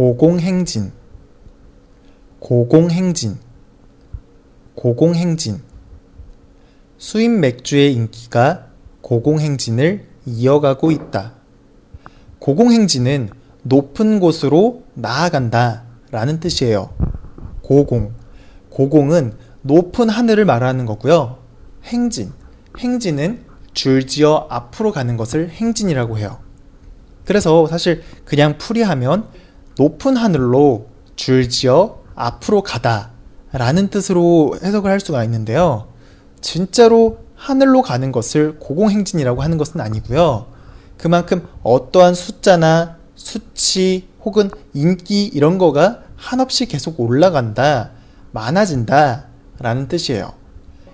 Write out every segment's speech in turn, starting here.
고공행진 고공행진 고공행진 수입 맥주의 인기가 고공행진을 이어가고 있다. 고공행진은 높은 곳으로 나아간다 라는 뜻이에요. 고공. 고공은 높은 하늘을 말하는 거고요. 행진. 행진은 줄지어 앞으로 가는 것을 행진이라고 해요. 그래서 사실 그냥 풀이하면 높은 하늘로 줄지어 앞으로 가다 라는 뜻으로 해석을 할 수가 있는데요. 진짜로 하늘로 가는 것을 고공행진이라고 하는 것은 아니고요. 그만큼 어떠한 숫자나 수치 혹은 인기 이런 거가 한없이 계속 올라간다, 많아진다 라는 뜻이에요.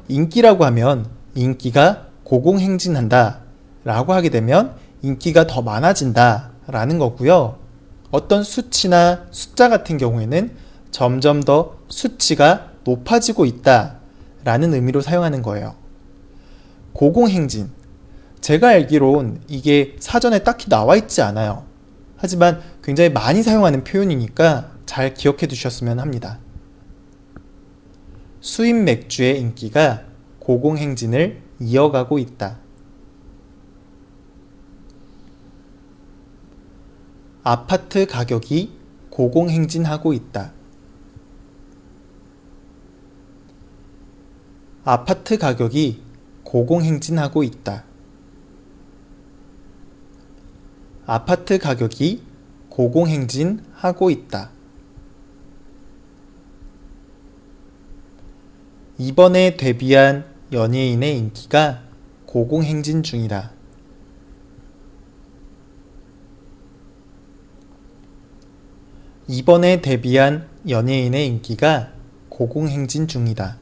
인기라고 하면 인기가 고공행진한다 라고 하게 되면 인기가 더 많아진다 라는 거고요. 어떤 수치나 숫자 같은 경우에는 점점 더 수치가 높아지고 있다 라는 의미로 사용하는 거예요. 고공행진. 제가 알기론 이게 사전에 딱히 나와 있지 않아요. 하지만 굉장히 많이 사용하는 표현이니까 잘 기억해 두셨으면 합니다. 수입 맥주의 인기가 고공행진을 이어가고 있다. 아파트 가격이 고공행진하고 있다. 아파트 가격이 고공행진하고 있다. 아파트 가격이 고공행진하고 있다. 이번에 데뷔한 연예인의 인기가 고공행진 중이다. 이번에 데뷔한 연예인의 인기가 고공행진 중이다.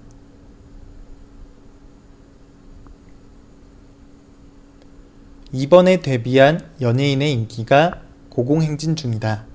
이번에 데뷔한 연예인의 인기가 고공행진 중이다.